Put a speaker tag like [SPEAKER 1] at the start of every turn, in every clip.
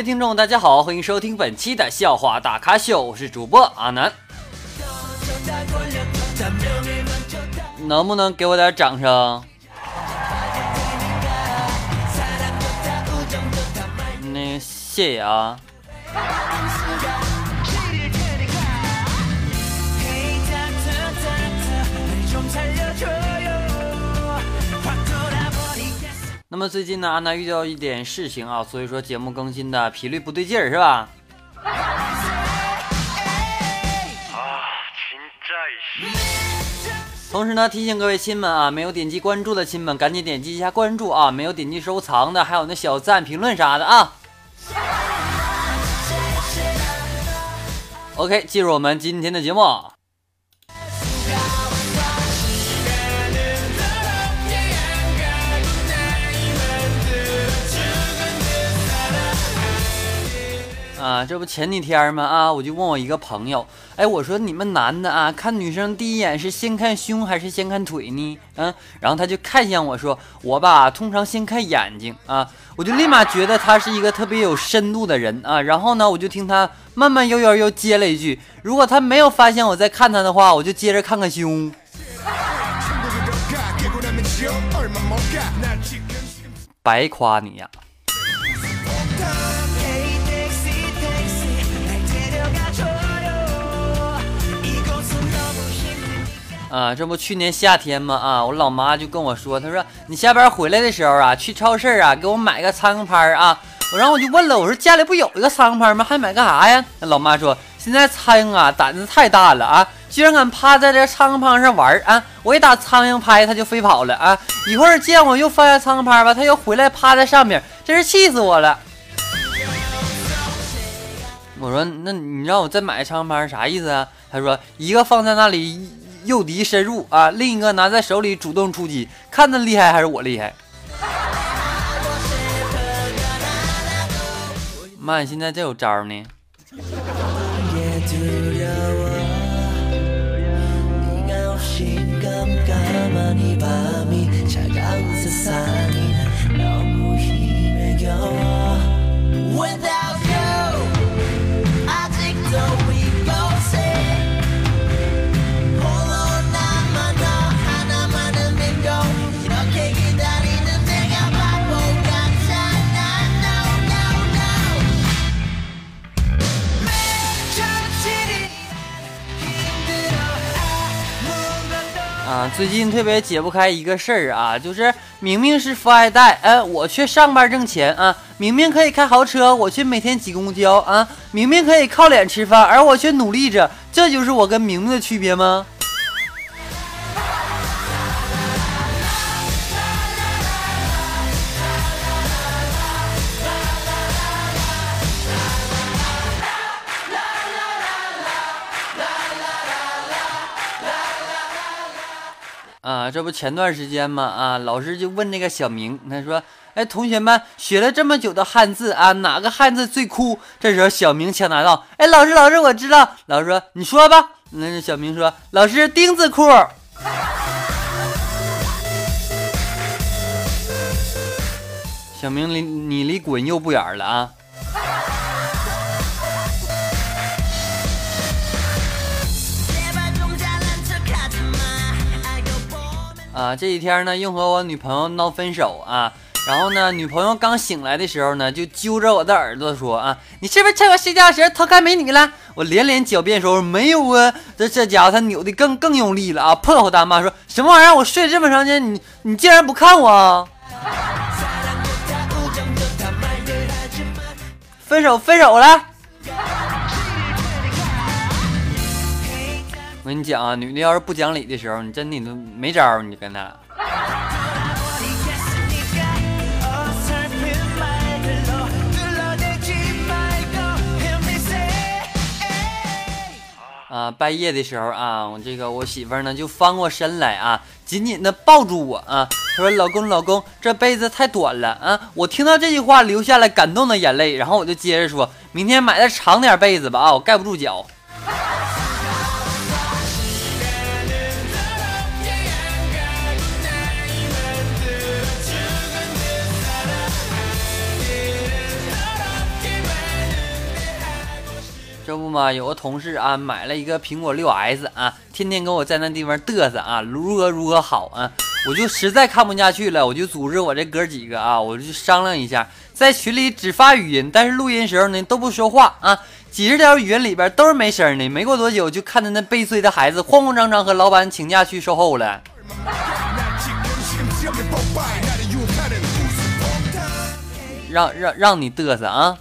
[SPEAKER 1] 位听众，大家好，欢迎收听本期的笑话大咖秀，我是主播阿南。能不能给我点掌声？那谢谢啊。么最近呢，安娜遇到一点事情啊，所以说节目更新的频率不对劲儿，是吧？同时呢，提醒各位亲们啊，没有点击关注的亲们，赶紧点击一下关注啊！没有点击收藏的，还有那小赞、评论啥的啊。OK，进入我们今天的节目。啊，这不前几天吗？啊，我就问我一个朋友，哎，我说你们男的啊，看女生第一眼是先看胸还是先看腿呢？嗯，然后他就看向我说，我吧，通常先看眼睛啊，我就立马觉得他是一个特别有深度的人啊。然后呢，我就听他慢慢悠悠又接了一句，如果他没有发现我在看他的话，我就接着看看胸。白夸你呀！啊这不去年夏天吗？啊，我老妈就跟我说，她说你下班回来的时候啊，去超市啊，给我买个苍蝇拍啊。我然后我就问了，我说家里不有一个苍蝇拍吗？还买干啥呀？那老妈说，现在苍蝇啊胆子太大了啊，居然敢趴在这苍蝇拍上玩啊！我一打苍蝇拍，它就飞跑了啊！一会儿见我又放下苍蝇拍吧，它又回来趴在上面，真是气死我了。我说，那你让我再买苍蝇拍啥意思啊？他说，一个放在那里。诱敌深入啊！另一个拿在手里主动出击，看他厉害还是我厉害？妈，你现在这有招呢？最近特别解不开一个事儿啊，就是明明是富二代，哎，我却上班挣钱啊；明明可以开豪车，我却每天挤公交啊；明明可以靠脸吃饭，而我却努力着，这就是我跟明明的区别吗？这不前段时间嘛，啊，老师就问那个小明，他说：“哎，同学们学了这么久的汉字啊，哪个汉字最酷？”这时候小明抢答道：“哎，老师，老师，我知道。”老师说：“你说吧。”那小明说：“老师，丁字裤。”小明离你离滚又不远了啊。啊，这几天呢，又和我女朋友闹分手啊。然后呢，女朋友刚醒来的时候呢，就揪着我的耳朵说：“啊，你是不是趁我睡觉时偷看美女了？”我连连狡辩说：“没有啊。”这这家伙他扭的更更用力了啊！破口大骂说：“什么玩意儿？我睡这么长时间，你你竟然不看我？分手分手了！”跟你讲啊，女的要是不讲理的时候，你真的你都没招儿你跟她。啊，半夜的时候啊，我这个我媳妇呢就翻过身来啊，紧紧的抱住我啊，她说：“老公，老公，这被子太短了啊！”我听到这句话，流下了感动的眼泪。然后我就接着说：“明天买的长点被子吧啊，我盖不住脚。”嘛，有个同事啊买了一个苹果六 S 啊，天天跟我在那地方嘚瑟啊，如何如何好啊，我就实在看不下去了，我就组织我这哥几个啊，我就商量一下，在群里只发语音，但是录音时候呢都不说话啊，几十条语音里边都是没声的。没过多久，就看着那悲催的孩子慌慌张张和老板请假去售后了。让让让你嘚瑟啊！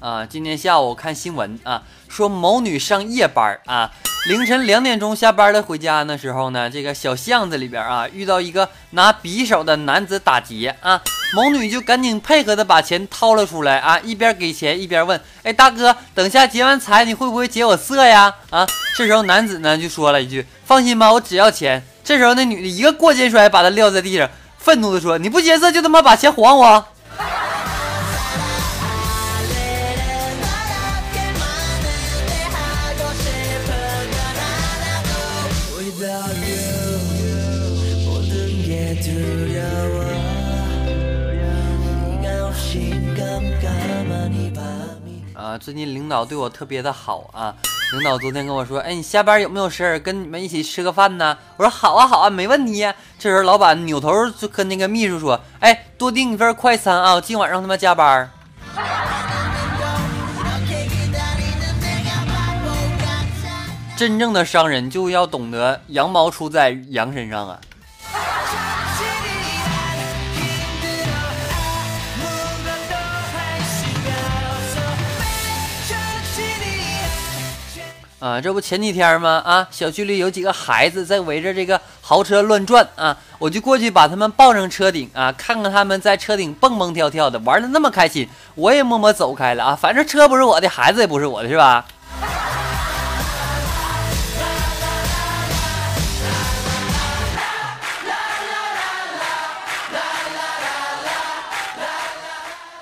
[SPEAKER 1] 啊，今天下午看新闻啊，说某女上夜班啊，凌晨两点钟下班了，回家的时候呢，这个小巷子里边啊，遇到一个拿匕首的男子打劫啊，某女就赶紧配合的把钱掏了出来啊，一边给钱一边问，哎，大哥，等下劫完财你会不会劫我色呀？啊，这时候男子呢就说了一句，放心吧，我只要钱。这时候那女的一个过肩摔，把他撂在地上，愤怒的说，你不劫色就他妈把钱还我。啊，最近领导对我特别的好啊！领导昨天跟我说，哎，你下班有没有事儿？跟你们一起吃个饭呢？我说好啊，好啊，没问题。这时候老板扭头就跟那个秘书说，哎，多订一份快餐啊，今晚让他们加班。真正的商人就要懂得羊毛出在羊身上啊！啊，这不前几天吗？啊，小区里有几个孩子在围着这个豪车乱转啊，我就过去把他们抱上车顶啊，看看他们在车顶蹦蹦跳跳的，玩的那么开心，我也默默走开了啊，反正车不是我的，孩子也不是我的，是吧？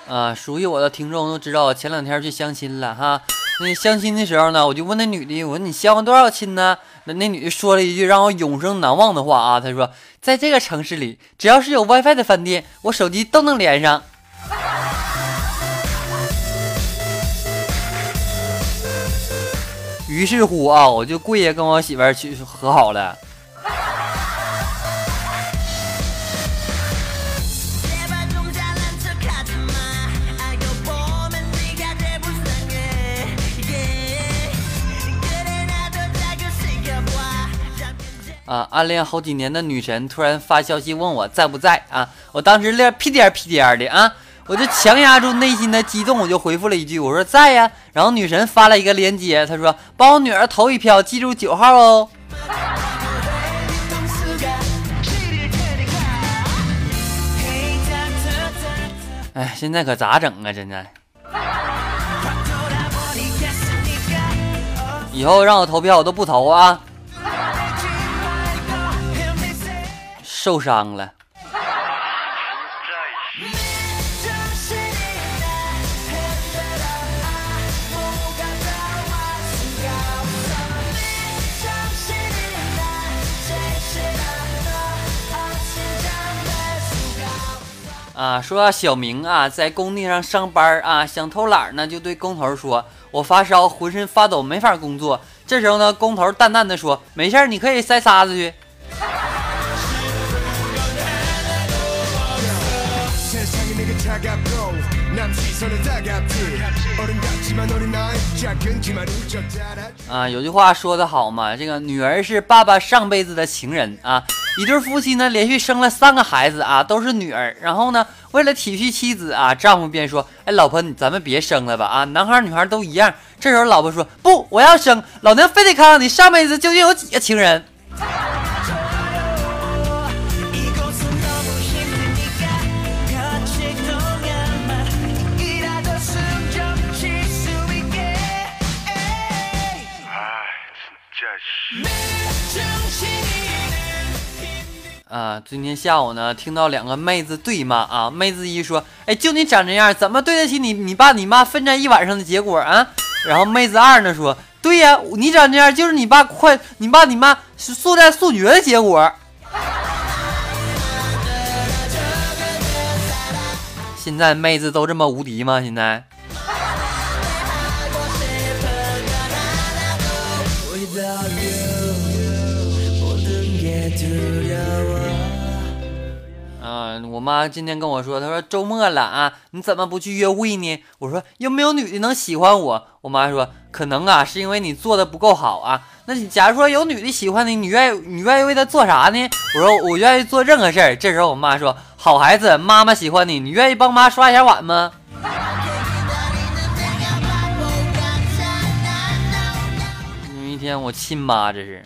[SPEAKER 1] 啊，熟悉我的听众都知道，我前两天去相亲了哈。那相亲的时候呢，我就问那女的，我说你相过多少亲呢？那那女的说了一句让我永生难忘的话啊，她说，在这个城市里，只要是有 WiFi 的饭店，我手机都能连上。于是乎啊，我就跪下跟我媳妇儿去和好了。啊，暗恋好几年的女神突然发消息问我在不在啊？我当时脸屁颠屁颠的啊，我就强压住内心的激动，我就回复了一句，我说在呀。然后女神发了一个链接，她说帮我女儿投一票，记住九号哦。哎，现在可咋整啊？现在，以后让我投票我都不投啊。受伤了。啊，说小明啊，在工地上上班啊，想偷懒呢，就对工头说：“我发烧，浑身发抖，没法工作。”这时候呢，工头淡淡的说：“没事你可以塞沙子去。”啊，有句话说得好嘛，这个女儿是爸爸上辈子的情人啊。一对夫妻呢，连续生了三个孩子啊，都是女儿。然后呢，为了体恤妻子啊，丈夫便说：“哎，老婆，咱们别生了吧啊，男孩女孩都一样。”这时候老婆说：“不，我要生，老娘非得看看你上辈子究竟有几个情人。”啊，今天下午呢，听到两个妹子对骂啊。妹子一说，哎，就你长这样，怎么对得起你你爸你妈奋战一晚上的结果啊？然后妹子二呢说，对呀，你长这样就是你爸快你爸你妈速战速决的结果。现在妹子都这么无敌吗？现在？嗯，我妈今天跟我说，她说周末了啊，你怎么不去约会呢？我说又没有女的能喜欢我。我妈说可能啊，是因为你做的不够好啊。那你假如说有女的喜欢你，你愿意你愿意为她做啥呢？我说我愿意做任何事儿。这时候我妈说好孩子，妈妈喜欢你，你愿意帮妈刷一下碗吗？天我亲妈这是。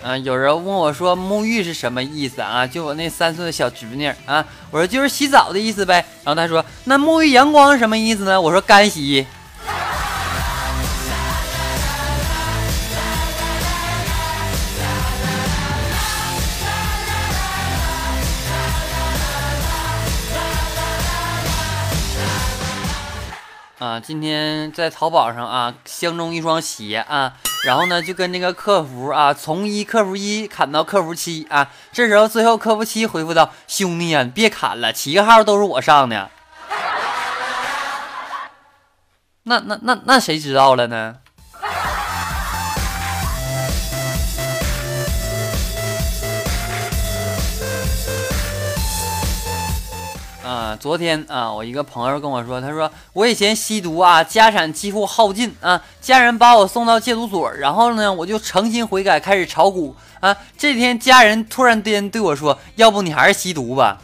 [SPEAKER 1] 嗯，有人问我说沐浴是什么意思啊？就我那三岁的小侄女啊，我说就是洗澡的意思呗。然后他说那沐浴阳光什么意思呢？我说干洗。啊，今天在淘宝上啊，相中一双鞋啊。然后呢，就跟那个客服啊，从一客服一砍到客服七啊，这时候最后客服七回复道：“兄弟啊，你别砍了，七个号都是我上的。”那那那那谁知道了呢？昨天啊，我一个朋友跟我说，他说我以前吸毒啊，家产几乎耗尽啊，家人把我送到戒毒所，然后呢，我就诚心悔改，开始炒股啊。这天家人突然间对我说，要不你还是吸毒吧。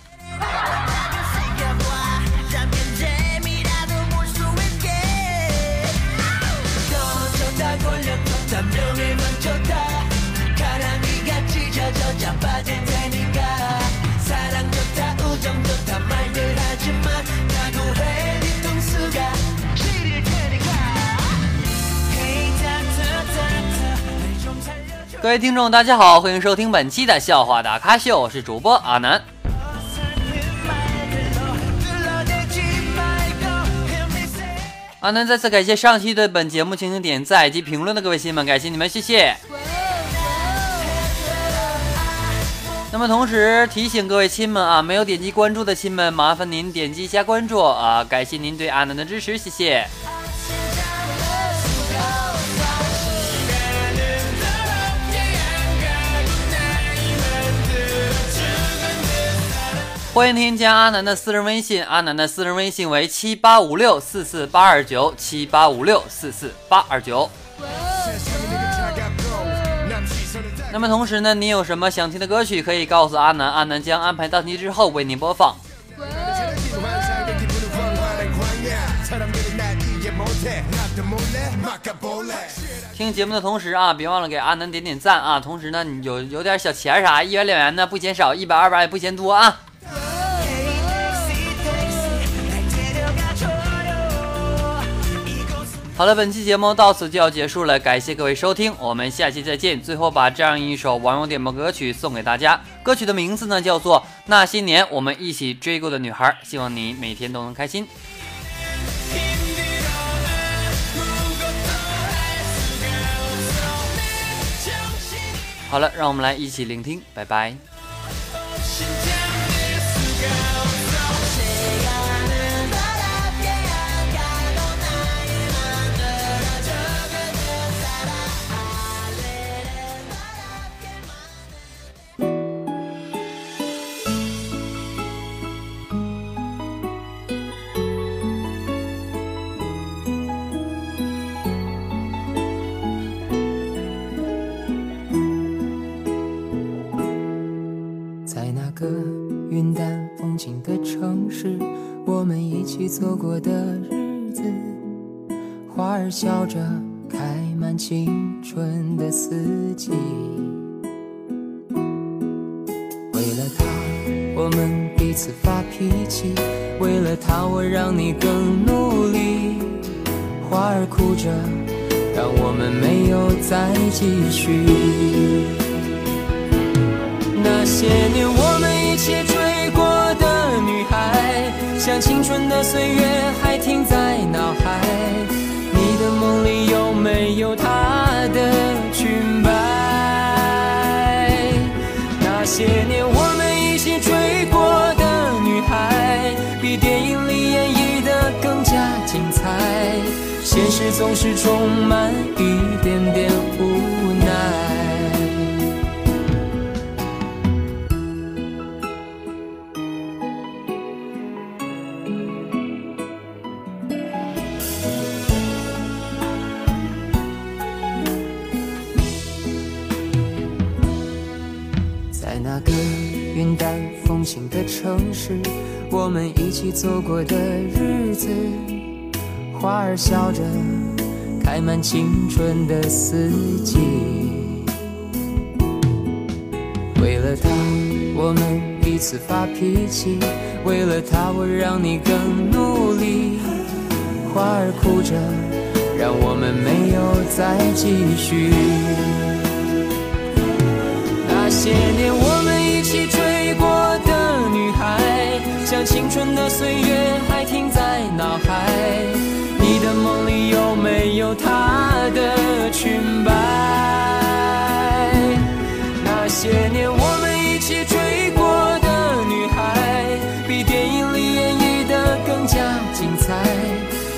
[SPEAKER 1] 各位听众，大家好，欢迎收听本期的笑话大咖秀，我是主播阿南。阿南再次感谢上期对本节目进行点赞及评论的各位亲们，感谢你们，谢谢。那么同时提醒各位亲们啊，没有点击关注的亲们，麻烦您点击一下关注啊，感谢您对阿南的支持，谢谢。欢迎添加阿南的私人微信，阿南的私人微信为七八五六四四八二九七八五六四四八二九。那么同时呢，你有什么想听的歌曲，可以告诉阿南，阿南将安排到期之后为您播放。听节目的同时啊，别忘了给阿南点点赞啊！同时呢，你有有点小钱啥，一元两元的不嫌少，一百二百也不嫌多啊！好了，本期节目到此就要结束了，感谢各位收听，我们下期再见。最后把这样一首网友点播歌曲送给大家，歌曲的名字呢叫做《那些年我们一起追过的女孩》，希望你每天都能开心。好了，让我们来一起聆听，拜拜。走过的日子，花儿笑着开满青春的四季。为了他，我们彼此发脾气；为了他，我让你更努力。花儿哭着，让我们没有再继续。那些年，我们一起追。像青春的岁月还停在脑海，你的梦里有没有她的裙摆？
[SPEAKER 2] 那些年我们一起追过的女孩，比电影里演绎的更加精彩。现实总是充满一点起走过的日子，花儿笑着，开满青春的四季。为了他，我们彼此发脾气；为了他，我让你更努力。花儿哭着，让我们没有再继续。那些年我们像青春的岁月还停在脑海。你的梦里有没有她的裙摆？那些年我们一起追过的女孩，比电影里演绎的更加精彩。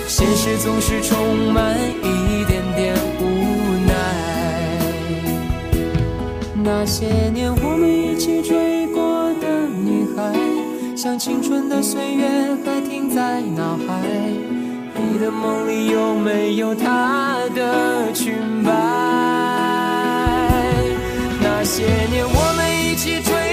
[SPEAKER 2] 现实总是充满一点点无奈。那些年我们一起追，像青春的岁月还停在脑海，你的梦里有没有她的裙摆？那些年我们一起追。